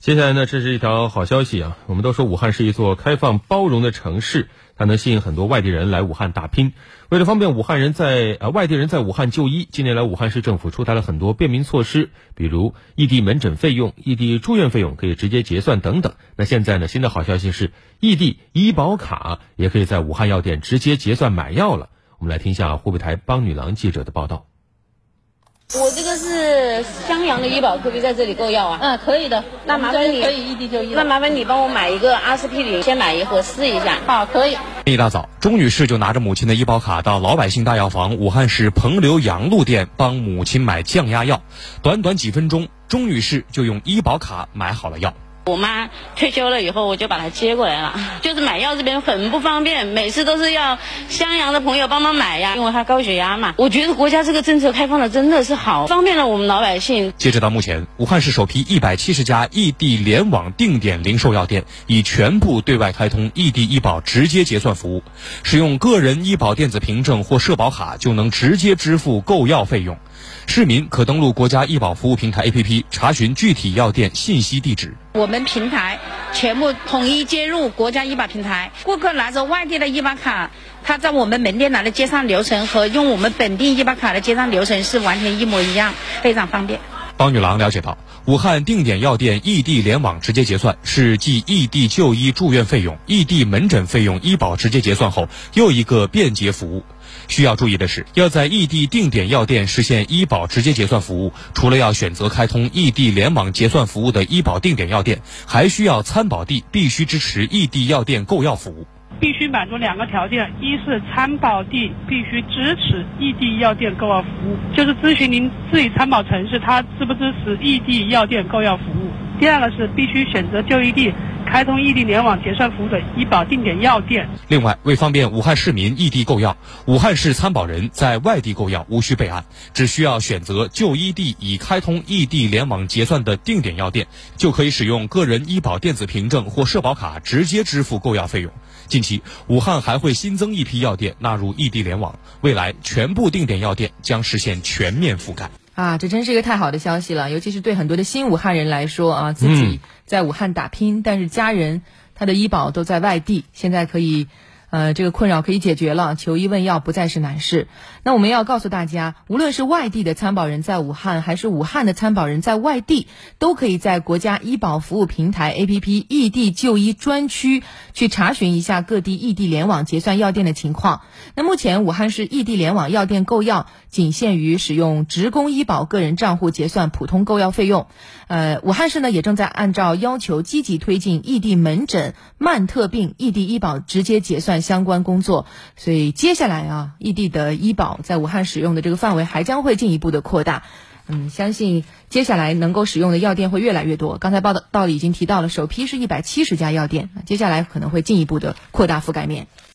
接下来呢，这是一条好消息啊！我们都说武汉是一座开放包容的城市，它能吸引很多外地人来武汉打拼。为了方便武汉人在呃外地人在武汉就医，近年来武汉市政府出台了很多便民措施，比如异地门诊费用、异地住院费用可以直接结算等等。那现在呢，新的好消息是，异地医保卡也可以在武汉药店直接结算买药了。我们来听一下湖北台帮女郎记者的报道。我这个是襄阳的医保，可不可以在这里购药啊？嗯，可以的。那麻烦你可以异地就医。那麻烦你帮我买一个阿司匹林，先买一盒试一下。好，可以。一大早，钟女士就拿着母亲的医保卡到老百姓大药房武汉市彭刘杨路店帮母亲买降压药。短短几分钟，钟女士就用医保卡买好了药。我妈退休了以后，我就把她接过来了。就是买药这边很不方便，每次都是要襄阳的朋友帮忙买呀，因为她高血压嘛。我觉得国家这个政策开放的真的是好，方便了我们老百姓。截止到目前，武汉市首批一百七十家异地联网定点零售药店已全部对外开通异地医保直接结算服务，使用个人医保电子凭证或社保卡就能直接支付购药费用。市民可登录国家医保服务平台 APP 查询具体药店信息地址。我们平台全部统一接入国家医保平台，顾客拿着外地的医保卡，他在我们门店拿的结算流程和用我们本地医保卡的结账流程是完全一模一样，非常方便。方女郎了解到，武汉定点药店异地联网直接结算是继异地就医住院费用、异地门诊费用医保直接结算后又一个便捷服务。需要注意的是，要在异地定点药店实现医保直接结算服务，除了要选择开通异地联网结算服务的医保定点药店，还需要参保地必须支持异地药店购药服务。必须满足两个条件：一是参保地必须支持异地药店购药服务，就是咨询您自己参保城市，它支不支持异地药店购药服务；第二个是必须选择就医地。开通异地联网结算服务的医保定点药店。另外，为方便武汉市民异地购药，武汉市参保人在外地购药无需备案，只需要选择就医地已开通异地联网结算的定点药店，就可以使用个人医保电子凭证或社保卡直接支付购药费用。近期，武汉还会新增一批药店纳入异地联网，未来全部定点药店将实现全面覆盖。啊，这真是一个太好的消息了，尤其是对很多的新武汉人来说啊，自己在武汉打拼，但是家人他的医保都在外地，现在可以。呃，这个困扰可以解决了，求医问药不再是难事。那我们要告诉大家，无论是外地的参保人在武汉，还是武汉的参保人在外地，都可以在国家医保服务平台 APP 异地就医专区去查询一下各地异地联网结算药店的情况。那目前武汉市异地联网药店购药仅限于使用职工医保个人账户结算普通购药费用。呃，武汉市呢也正在按照要求积极推进异地门诊、慢特病异地医保直接结算。相关工作，所以接下来啊，异地的医保在武汉使用的这个范围还将会进一步的扩大。嗯，相信接下来能够使用的药店会越来越多。刚才报道道已经提到了，首批是一百七十家药店，接下来可能会进一步的扩大覆盖面。